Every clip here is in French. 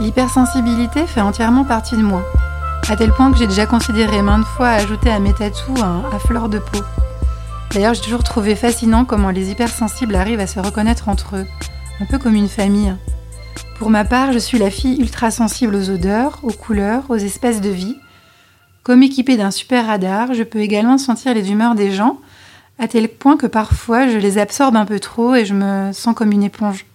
L'hypersensibilité fait entièrement partie de moi, à tel point que j'ai déjà considéré maintes fois ajouter à mes tatous un à fleur de peau. D'ailleurs, j'ai toujours trouvé fascinant comment les hypersensibles arrivent à se reconnaître entre eux, un peu comme une famille. Pour ma part, je suis la fille ultra sensible aux odeurs, aux couleurs, aux espèces de vie. Comme équipée d'un super radar, je peux également sentir les humeurs des gens, à tel point que parfois je les absorbe un peu trop et je me sens comme une éponge.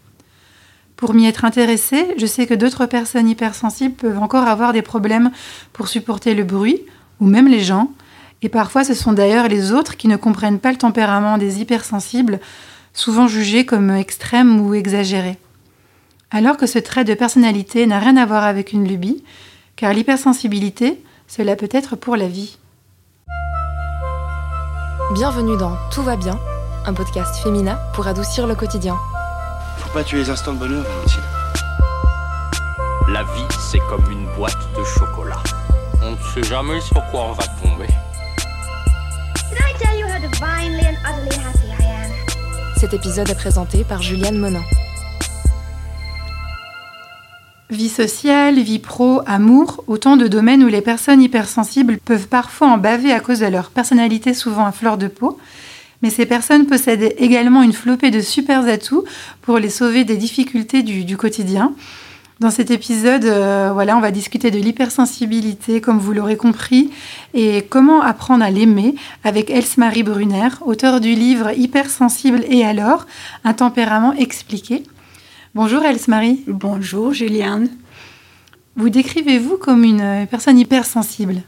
Pour m'y être intéressée, je sais que d'autres personnes hypersensibles peuvent encore avoir des problèmes pour supporter le bruit, ou même les gens, et parfois ce sont d'ailleurs les autres qui ne comprennent pas le tempérament des hypersensibles, souvent jugés comme extrêmes ou exagérés. Alors que ce trait de personnalité n'a rien à voir avec une lubie, car l'hypersensibilité, cela peut être pour la vie. Bienvenue dans Tout va bien, un podcast féminin pour adoucir le quotidien pas tuer les instants de bonheur, Valentine. La vie, c'est comme une boîte de chocolat. On ne sait jamais sur quoi on va tomber. Cet épisode est présenté par Juliane Monin. Vie sociale, vie pro, amour, autant de domaines où les personnes hypersensibles peuvent parfois en baver à cause de leur personnalité souvent à fleur de peau, mais ces personnes possèdent également une flopée de super atouts pour les sauver des difficultés du, quotidien. Dans cet épisode, euh, voilà, on va discuter de l'hypersensibilité, comme vous l'aurez compris, et comment apprendre à l'aimer avec Else-Marie Brunner, auteur du livre Hypersensible et alors, un tempérament expliqué. Bonjour Else-Marie. Bonjour Juliane. Vous décrivez-vous comme une personne hypersensible?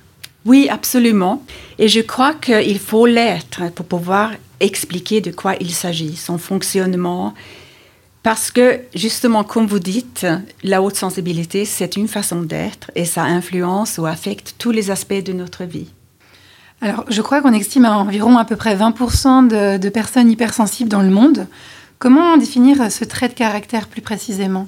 Oui, absolument. Et je crois qu'il faut l'être pour pouvoir expliquer de quoi il s'agit, son fonctionnement. Parce que, justement, comme vous dites, la haute sensibilité, c'est une façon d'être et ça influence ou affecte tous les aspects de notre vie. Alors, je crois qu'on estime à environ à peu près 20% de, de personnes hypersensibles dans le monde. Comment définir ce trait de caractère plus précisément?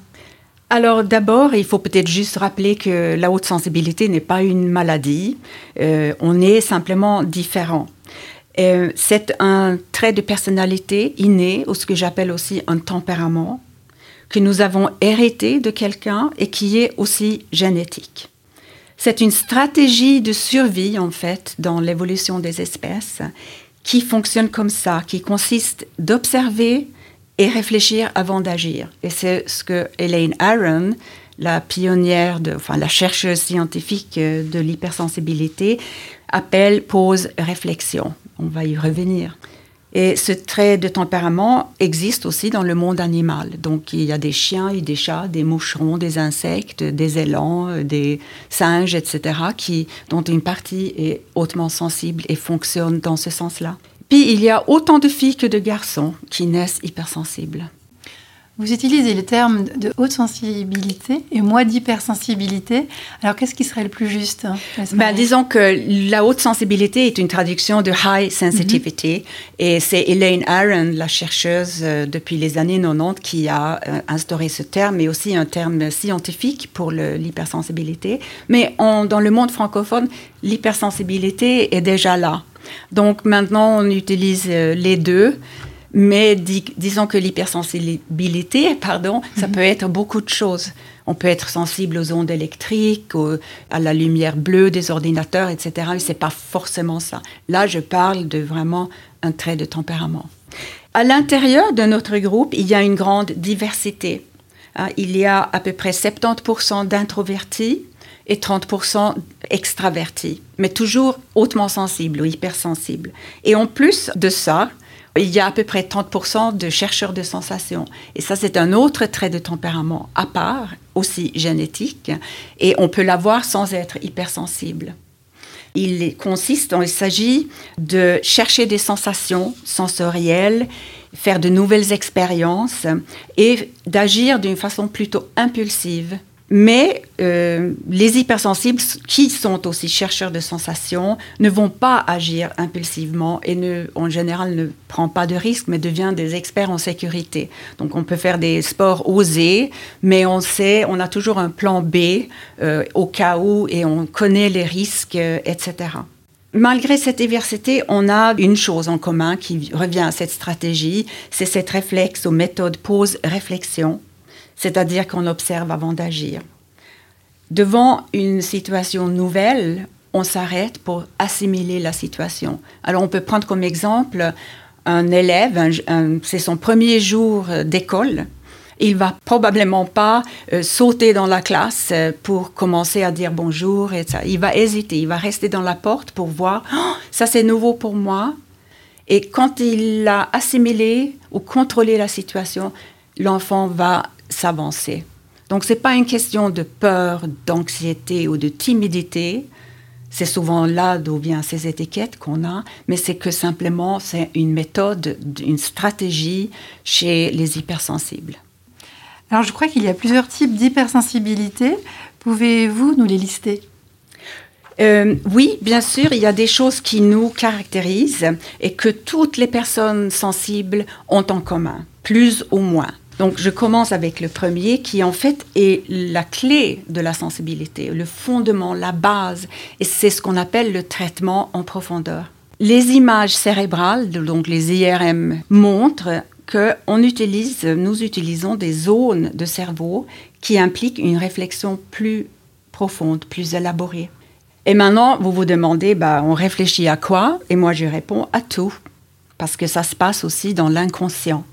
Alors d'abord, il faut peut-être juste rappeler que la haute sensibilité n'est pas une maladie, euh, on est simplement différent. Euh, c'est un trait de personnalité inné, ou ce que j'appelle aussi un tempérament, que nous avons hérité de quelqu'un et qui est aussi génétique. C'est une stratégie de survie, en fait, dans l'évolution des espèces, qui fonctionne comme ça, qui consiste d'observer, et réfléchir avant d'agir. Et c'est ce que Elaine Aron, la pionnière, de, enfin la chercheuse scientifique euh, de l'hypersensibilité, appelle pause réflexion. On va y revenir. Et ce trait de tempérament existe aussi dans le monde animal. Donc il y a des chiens et des chats, des moucherons, des insectes, des élans, euh, des singes, etc., qui, dont une partie est hautement sensible et fonctionne dans ce sens-là. Puis il y a autant de filles que de garçons qui naissent hypersensibles. Vous utilisez le terme de haute sensibilité et moi d'hypersensibilité. Alors qu'est-ce qui serait le plus juste ben, Disons que la haute sensibilité est une traduction de high sensitivity mhm. et c'est Elaine Aron, la chercheuse euh, depuis les années 90, qui a euh, instauré ce terme, mais aussi un terme scientifique pour l'hypersensibilité. Mais dans le monde francophone, l'hypersensibilité est déjà là. Donc maintenant, on utilise euh, les deux. Mais disons que l'hypersensibilité, pardon, ça mhm. peut être beaucoup de choses. On peut être sensible aux ondes électriques, à la lumière bleue des ordinateurs, etc. Mais c'est pas forcément ça. Là, je parle de vraiment un trait de tempérament. À l'intérieur de notre groupe, il y a une grande diversité. Hein. il y a à peu près 70% d'introvertis, et 30% extravertis, mais toujours hautement sensibles ou hypersensibles. Et en plus de ça, il y a à peu près 30% de chercheurs de sensations. Et ça, c'est un autre trait de tempérament à part, aussi génétique, et on peut l'avoir sans être hypersensible. Il consiste, il s'agit de chercher des sensations sensorielles, faire de nouvelles expériences et d'agir d'une façon plutôt impulsive mais euh, les hypersensibles, qui sont aussi chercheurs de sensations, ne vont pas agir impulsivement et ne, en général ne prennent pas de risques, mais deviennent des experts en sécurité. Donc on peut faire des sports osés, mais on sait, on a toujours un plan B euh, au cas où et on connaît les risques, euh, etc. Malgré cette diversité, on a une chose en commun qui revient à cette stratégie, c'est cette réflexe aux méthodes pause-réflexion c'est-à-dire qu'on observe avant d'agir. Devant une situation nouvelle, on s'arrête pour assimiler la situation. Alors on peut prendre comme exemple un élève, c'est son premier jour d'école. Il va probablement pas euh, sauter dans la classe euh, pour commencer à dire bonjour et ça. Il va hésiter, il va rester dans la porte pour voir. Oh, ça c'est nouveau pour moi. Et quand il a assimilé ou contrôlé la situation, l'enfant va s'avancer. Donc c'est pas une question de peur, d'anxiété ou de timidité. C'est souvent là d'où viennent ces étiquettes qu'on a, mais c'est que simplement c'est une méthode, une stratégie chez les hypersensibles. Alors je crois qu'il y a plusieurs types d'hypersensibilité. Pouvez-vous nous les lister? Euh, oui, bien sûr, il y a des choses qui nous caractérisent et que toutes les personnes sensibles ont en commun, plus ou moins. Donc je commence avec le premier qui en fait est la clé de la sensibilité, le fondement, la base, et c'est ce qu'on appelle le traitement en profondeur. Les images cérébrales, donc les IRM, montrent que utilise, nous utilisons des zones de cerveau qui impliquent une réflexion plus profonde, plus élaborée. Et maintenant, vous vous demandez, bah, on réfléchit à quoi? Et moi, je réponds à tout, parce que ça se passe aussi dans l'inconscient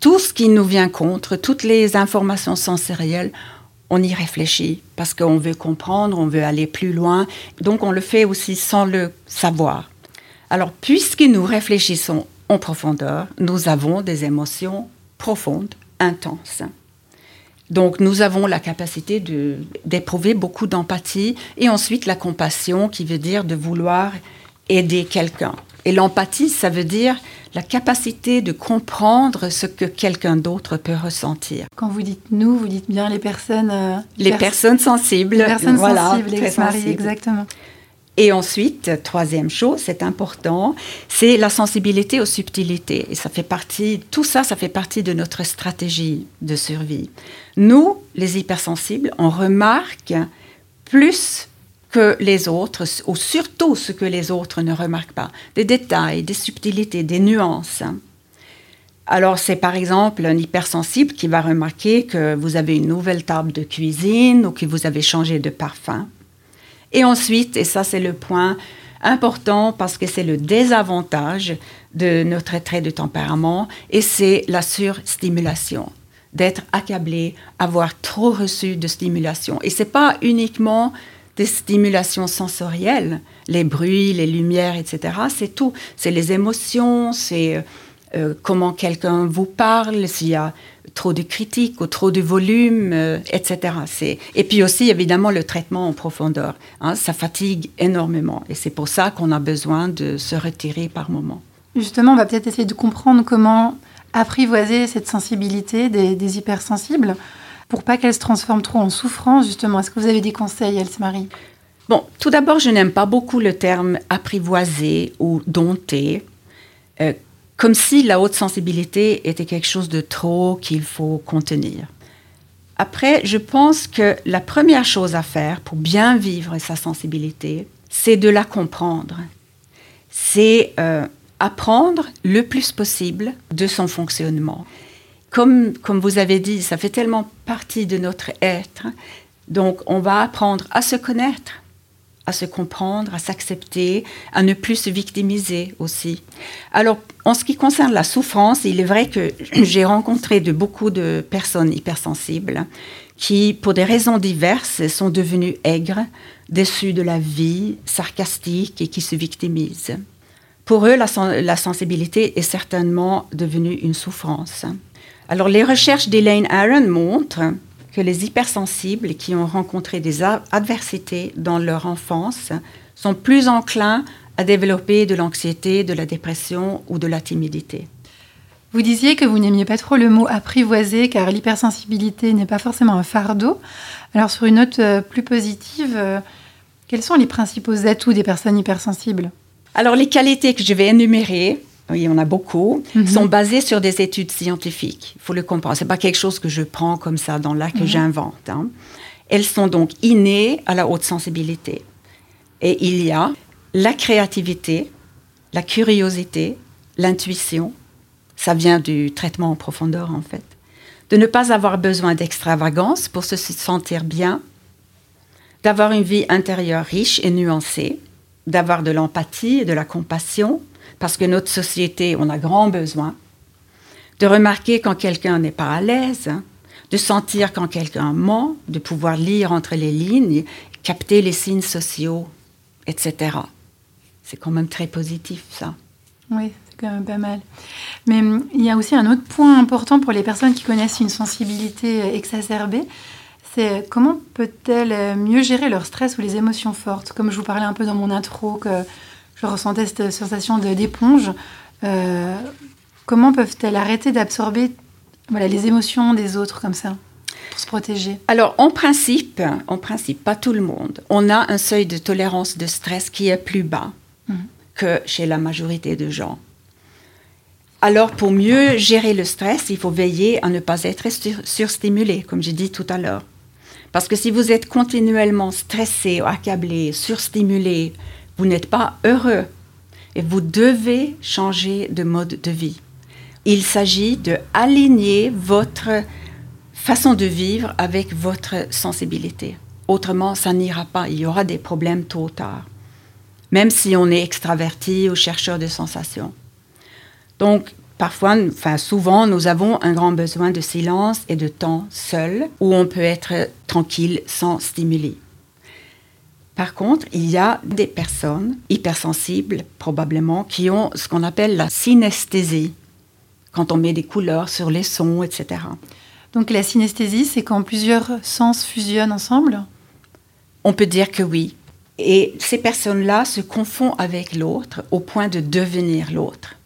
tout ce qui nous vient contre, toutes les informations sensorielles, on y réfléchit parce qu'on veut comprendre, on veut aller plus loin. Donc on le fait aussi sans le savoir. Alors puisque nous réfléchissons en profondeur, nous avons des émotions profondes, intenses. Donc nous avons la capacité d'éprouver beaucoup d'empathie et ensuite la compassion qui veut dire de vouloir aider quelqu'un. Et l'empathie, ça veut dire la capacité de comprendre ce que quelqu'un d'autre peut ressentir. Quand vous dites nous, vous dites bien les personnes... Euh, les, personnes sensibles. Les personnes sensibles, les exactement. Et ensuite, troisième chose, c'est important, c'est la sensibilité aux subtilités. Et ça fait partie, tout ça, ça fait partie de notre stratégie de survie. Nous, les hypersensibles, on remarque plus que les autres, ou surtout ce que les autres ne remarquent pas, des détails, des subtilités, des nuances. Alors c'est par exemple un hypersensible qui va remarquer que vous avez une nouvelle table de cuisine ou que vous avez changé de parfum. Et ensuite, et ça c'est le point important parce que c'est le désavantage de notre trait de tempérament, et c'est la surstimulation d'être accablé, avoir trop reçu de stimulation. Et c'est pas uniquement des stimulations sensorielles, les bruits, les lumières, etc. C'est tout. C'est les émotions, c'est euh, comment quelqu'un vous parle, s'il y a trop de critiques ou trop de volume, euh, etc. Et puis aussi, évidemment, le traitement en profondeur. Hein, ça fatigue énormément. Et c'est pour ça qu'on a besoin de se retirer par moment. Justement, on va peut-être essayer de comprendre comment apprivoiser cette sensibilité des hypersensibles pour pas qu'elle se transforme trop en souffrance, justement Est-ce que vous avez des conseils, Else-Marie? Bon, tout d'abord, je n'aime pas beaucoup le terme apprivoiser ou dompter, euh, comme si la haute sensibilité était quelque chose de trop qu'il faut contenir. Après, je pense que la première chose à faire pour bien vivre sa sensibilité, c'est de la comprendre. C'est euh, apprendre le plus possible de son fonctionnement comme, vous avez dit, ça fait tellement partie de notre être. Donc, on va apprendre à se connaître, à se comprendre, à s'accepter, à ne plus se victimiser aussi. Alors, en ce qui concerne la souffrance, il est vrai que j'ai rencontré de beaucoup de personnes hypersensibles qui, pour des raisons diverses, sont devenues aigres, déçues de la vie, sarcastiques et qui se victimisent. Pour eux, la, la sensibilité est certainement devenue une souffrance. Alors, les recherches d'Elaine Aaron montrent que les hypersensibles qui ont rencontré des adversités dans leur enfance sont plus enclins à développer de l'anxiété, de la dépression ou de la timidité. Vous disiez que vous n'aimiez pas trop le mot apprivoiser car l'hypersensibilité n'est pas forcément un fardeau. Alors sur une note euh, plus positive, euh, quels sont les principaux atouts des personnes hypersensibles? Alors les qualités que je vais énumérer il y en a beaucoup, mhm. sont basées sur des études scientifiques. Il faut le comprendre. Ce n'est pas quelque chose que je prends comme ça dans là, que mhm. j'invente. Hein. Elles sont donc innées à la haute sensibilité. Et il y a la créativité, la curiosité, l'intuition. Ça vient du traitement en profondeur, en fait. De ne pas avoir besoin d'extravagance pour se sentir bien. d'avoir une vie intérieure riche et nuancée, d'avoir de l'empathie et de la compassion, parce que notre société, on a grand besoin, de remarquer quand quelqu'un n'est pas à l'aise, hein, de sentir quand quelqu'un ment, de pouvoir lire entre les lignes, capter les signes sociaux, etc. C'est quand même très positif, ça. Oui, c'est quand même pas mal. Mais hum, il y a aussi un autre point important pour les personnes qui connaissent une sensibilité euh, exacerbée, c'est euh, comment peut-elle euh, mieux gérer leur stress ou les émotions fortes? Comme je vous parlais un peu dans mon intro, que je ressentais cette sensation d'éponge, comment peuvent-elles arrêter d'absorber voilà, les émotions des autres comme ça pour se protéger? Alors, en principe, en principe, pas tout le monde. On a un seuil de tolérance de stress qui est plus bas mhm. que chez la majorité de gens. Alors, pour mieux gérer le stress, il faut veiller à ne pas être surstimulé, comme j'ai dit tout à l'heure. Parce que si vous êtes continuellement stressé, accablé, surstimulé, vous n'êtes pas heureux et vous devez changer de mode de vie. Il s'agit de aligner votre façon de vivre avec votre sensibilité. Autrement, ça n'ira pas. Il y aura des problèmes tôt ou tard. Même si on est extraverti ou chercheur de sensations. Donc, parfois, enfin souvent, nous avons un grand besoin de silence et de temps seul, où on peut être tranquille sans stimuli. Par contre, il y a des personnes hypersensibles, probablement, qui ont ce qu'on appelle la synesthésie quand on met des couleurs sur les sons, etc. Donc la synesthésie, c'est quand plusieurs sens fusionnent ensemble? On peut dire que oui. Et ces personnes-là se confondent avec l'autre au point de devenir l'autre.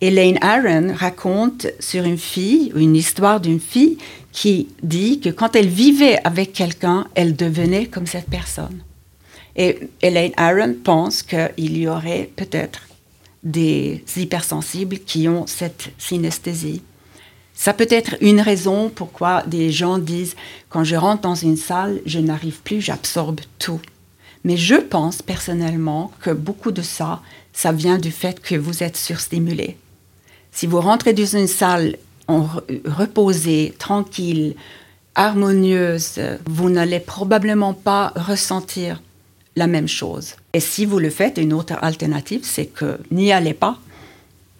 Elaine Aron raconte sur une fille, une histoire d'une fille qui dit que quand elle vivait avec quelqu'un, elle devenait comme cette personne. Et Elaine Aron pense qu'il y aurait peut-être des hypersensibles qui ont cette synesthésie. Ça peut être une raison pourquoi des gens disent quand je rentre dans une salle, je n'arrive plus, j'absorbe tout. Mais je pense personnellement que beaucoup de ça, ça vient du fait que vous êtes surstimulé. Si vous rentrez dans une salle reposée, tranquille, harmonieuse, vous n'allez probablement pas ressentir la même chose. Et si vous le faites, une autre alternative, c'est que n'y allez pas,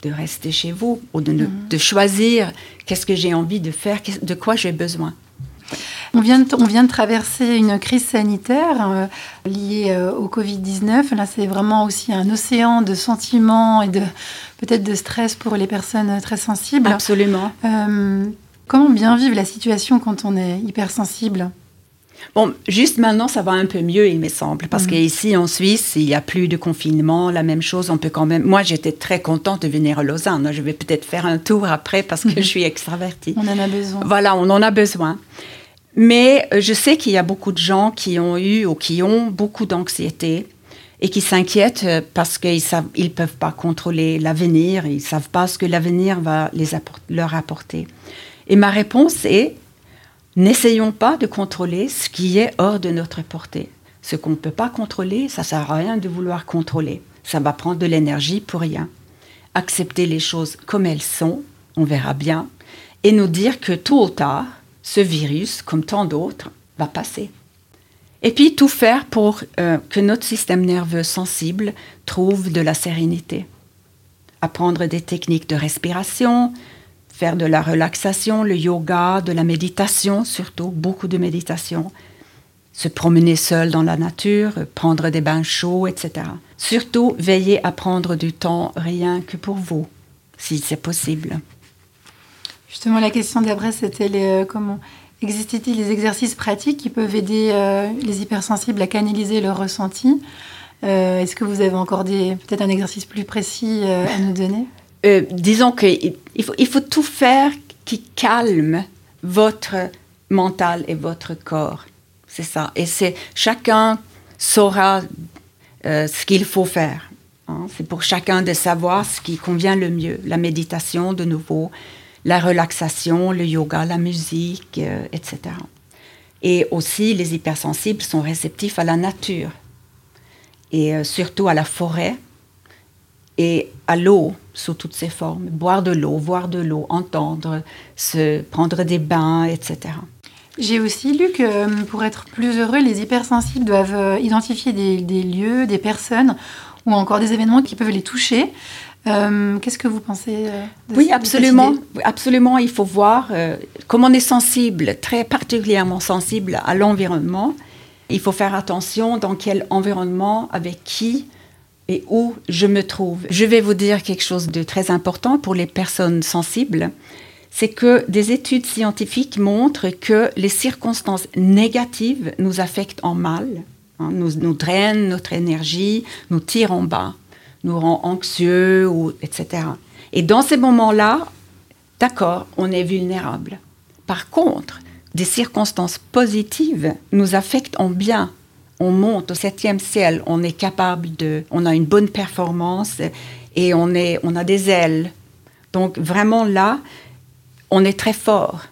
de rester chez vous ou de, mhm. de choisir qu'est-ce que j'ai envie de faire, de quoi j'ai besoin. On vient, de, on vient de traverser une crise sanitaire euh, liée euh, au Covid-19. Là, c'est vraiment aussi un océan de sentiments et de peut-être de stress pour les personnes très sensibles. Absolument. Euh, comment bien vivre la situation quand on est hypersensible? Bon, juste maintenant, ça va un peu mieux, il me semble, parce mm. qu'ici en Suisse, il n'y a plus de confinement, la même chose, on peut quand même. Moi, j'étais très contente de venir à Lausanne. Je vais peut-être faire un tour après parce que je suis extravertie. On en a besoin. Voilà, on en a besoin. Mais euh, je sais qu'il y a beaucoup de gens qui ont eu ou qui ont beaucoup d'anxiété et qui s'inquiètent euh, parce qu'ils ne ils peuvent pas contrôler l'avenir, ils ne savent pas ce que l'avenir va les leur apporter. Et ma réponse est N'essayons pas de contrôler ce qui est hors de notre portée. Ce qu'on ne peut pas contrôler, ça ne sert à rien de vouloir contrôler. Ça va prendre de l'énergie pour rien. Accepter les choses comme elles sont, on verra bien, et nous dire que tôt ou tard, ce virus, comme tant d'autres, va passer. Et puis tout faire pour euh, que notre système nerveux sensible trouve de la sérénité. Apprendre des techniques de respiration, faire de la relaxation, le yoga, de la méditation, surtout beaucoup de méditation, se promener seul dans la nature, prendre des bains chauds, etc. Surtout, veiller à prendre du temps rien que pour vous, si c'est possible. Justement, la question d'après, c'était euh, comment existait-il des exercices pratiques qui peuvent aider euh, les hypersensibles à canaliser leurs ressentis euh, Est-ce que vous avez encore peut-être un exercice plus précis à nous donner? Euh, disons qu'il faut, il faut tout faire qui calme votre mental et votre corps. C'est ça. Et c'est chacun saura euh, ce qu'il faut faire. Hein. C'est pour chacun de savoir ce qui convient le mieux. La méditation, de nouveau, la relaxation, le yoga, la musique, euh, etc. Et aussi, les hypersensibles sont réceptifs à la nature et surtout à la forêt et à l'eau sous toutes ses formes. Boire de l'eau, voir de l'eau, entendre, se prendre des bains, etc. J'ai aussi lu que euh, pour être plus heureux, les hypersensibles doivent euh, identifier des, des lieux, des personnes ou encore des événements qui peuvent les toucher. Euh, Qu'est-ce que vous pensez de Oui, absolument. idée Absolument, il faut voir euh, comme on est sensible, très particulièrement sensible à l'environnement. Il faut faire attention dans quel environnement, avec qui et où je me trouve. Je vais vous dire quelque chose de très important pour les personnes sensibles. C'est que des études scientifiques montrent que les circonstances négatives nous affectent en mal, hein, nous, nous drainent notre énergie, nous tirent en bas, nous rend anxieux, ou, etc. Et dans ces moments-là, d'accord, on est vulnérable. Par contre, des circonstances positives nous affectent en bien. On monte au septième ciel, on est capable de, on a une bonne performance et on, est, on a des ailes. Donc vraiment là, on est très fort.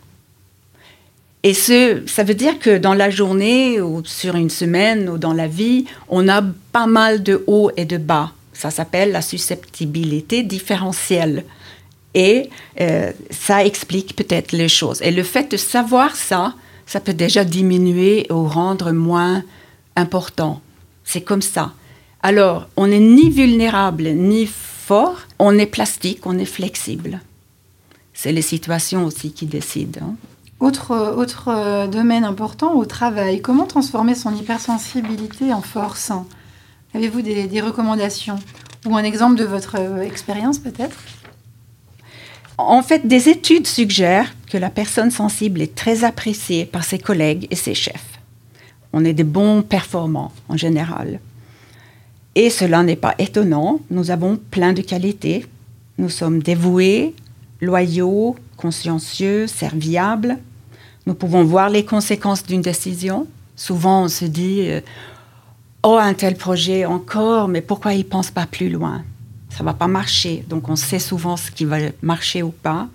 Et ce, ça veut dire que dans la journée ou sur une semaine ou dans la vie, on a pas mal de hauts et de bas. Ça s'appelle la susceptibilité différentielle. Et euh, ça explique peut-être les choses. Et le fait de savoir ça, ça peut déjà diminuer ou rendre moins important. C'est comme ça. Alors, on n'est ni vulnérable ni fort, on est plastique, on est flexible. C'est les situations aussi qui décident. hein. Autre, autre euh, domaine important au travail, comment transformer son hypersensibilité en force? Avez-vous des, des recommandations? Ou un exemple de votre euh, expérience peut-être? En fait, des études suggèrent que la personne sensible est très appréciée par ses collègues et ses chefs. On est des bons performants en général. Et cela n'est pas étonnant. Nous avons plein de qualités. Nous sommes dévoués, loyaux, consciencieux, serviables. Nous pouvons voir les conséquences d'une décision. Souvent, on se dit euh, Oh, un tel projet encore, mais pourquoi il ne pense pas plus loin? Ça ne va pas marcher. Donc, on sait souvent ce qui va marcher ou pas.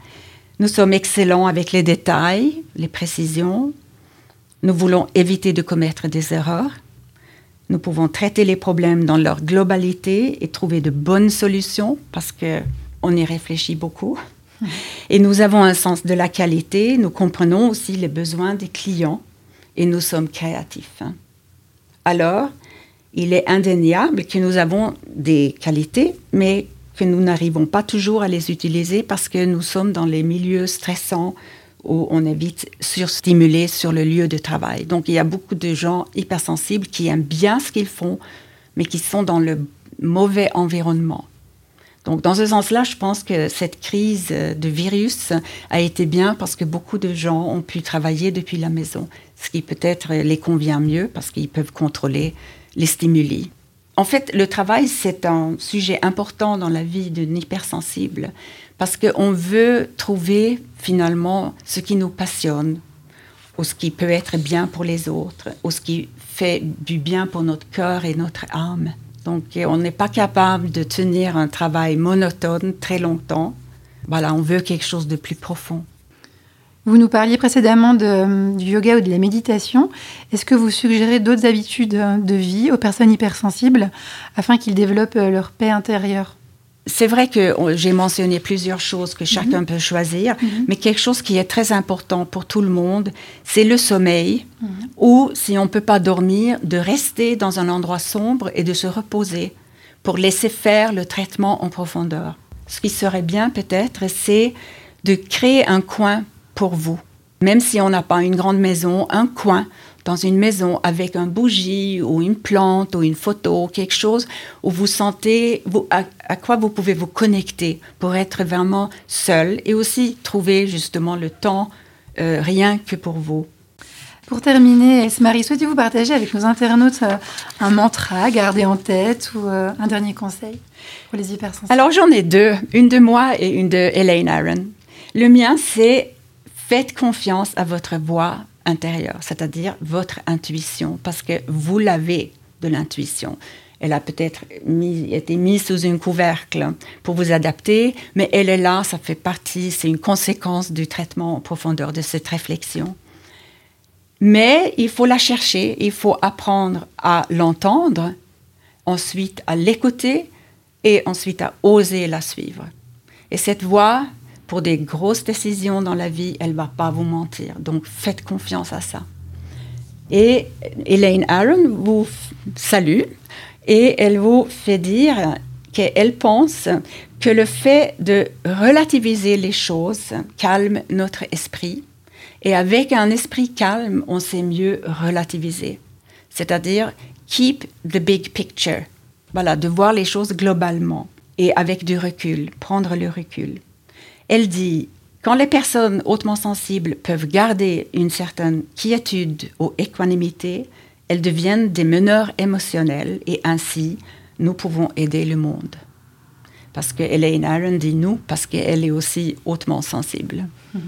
Nous sommes excellents avec les détails, les précisions. Nous voulons éviter de commettre des erreurs. Nous pouvons traiter les problèmes dans leur globalité et trouver de bonnes solutions parce qu'on y réfléchit beaucoup. Et nous avons un sens de la qualité, nous comprenons aussi les besoins des clients et nous sommes créatifs. Alors, il est indéniable que nous avons des qualités, mais que nous n'arrivons pas toujours à les utiliser parce que nous sommes dans les milieux stressants où on vite surstimulé sur le lieu de travail. Donc, il y a beaucoup de gens hypersensibles qui aiment bien ce qu'ils font, mais qui sont dans le mauvais environnement. Donc, dans ce sens-là, je pense que cette crise de virus a été bien parce que beaucoup de gens ont pu travailler depuis la maison, ce qui peut-être les convient mieux parce qu'ils peuvent contrôler les stimuli. En fait, le travail, c'est un sujet important dans la vie d'une hypersensible parce qu'on veut trouver finalement ce qui nous passionne ou ce qui peut être bien pour les autres ou ce qui fait du bien pour notre cœur et notre âme. Donc, euh, on n'est pas capable de tenir un travail monotone très longtemps. Voilà, on veut quelque chose de plus profond. Vous nous parliez précédemment de- du yoga ou de la méditation. Est-ce que vous suggérez d'autres habitudes euh, de vie aux personnes hypersensibles afin qu'ils développent euh, leur paix intérieure? C'est vrai que j'ai mentionné plusieurs choses que chacun peut choisir, mais quelque chose qui est très important pour tout le monde, c'est le sommeil, ou si on ne peut pas dormir, de rester dans un endroit sombre et de se reposer pour laisser faire le traitement en profondeur. Ce qui serait bien peut-être, c'est de créer un coin pour vous. Même si on n'a pas une grande maison, un coin dans une maison avec un bougie ou une plante ou une photo, quelque chose où vous sentez vous, à, à quoi vous pouvez vous connecter pour être vraiment seul et aussi trouver justement le temps euh, rien que pour vous. Pour terminer, Esmarie, souhaitez-vous partager avec nos internautes euh, un mantra à garder en tête ou euh, un dernier conseil pour les hypersensibles? Alors j'en ai deux, une de moi et une de Elaine Aaron. Le mien, c'est faites confiance à votre voix intérieure, c'est-à-dire votre intuition, parce que vous l'avez de l'intuition. Elle a peut-être été mise sous un couvercle pour vous adapter, mais elle est là, ça fait partie, c'est une conséquence du traitement en profondeur de cette réflexion. Mais il faut la chercher, il faut apprendre à l'entendre, ensuite à l'écouter et ensuite à oser la suivre. Et cette voix, pour des grosses décisions dans la vie, elle va pas vous mentir. Donc faites confiance à ça. Et Elaine Aaron vous salue et elle vous fait dire qu'elle pense que le fait de relativiser les choses calme notre esprit. Et avec un esprit calme, on sait mieux relativiser. C'est-à-dire, keep the big picture. Voilà, de voir les choses globalement et avec du recul, prendre le recul. Elle dit, quand les personnes hautement sensibles peuvent garder une certaine quiétude ou équanimité, elles deviennent des meneurs émotionnels et ainsi nous pouvons aider le monde. Parce que Elaine Aaron dit nous, parce qu'elle est aussi hautement sensible. Mhm.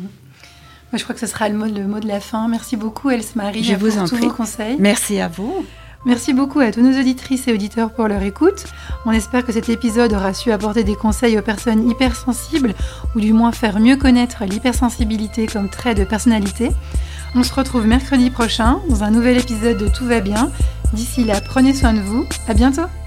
je crois que ce sera le mot, le mot de la fin. Merci beaucoup, Else Marie, je vous en tous prie. vos conseils. Merci à vous. Merci beaucoup à tous nos auditrices et auditeurs pour leur écoute. On espère que cet épisode aura su apporter des conseils aux personnes hypersensibles ou du moins faire mieux connaître l'hypersensibilité comme trait de personnalité. On se retrouve mercredi prochain dans un nouvel épisode de Tout va bien. D'ici là, prenez soin de vous. À bientôt!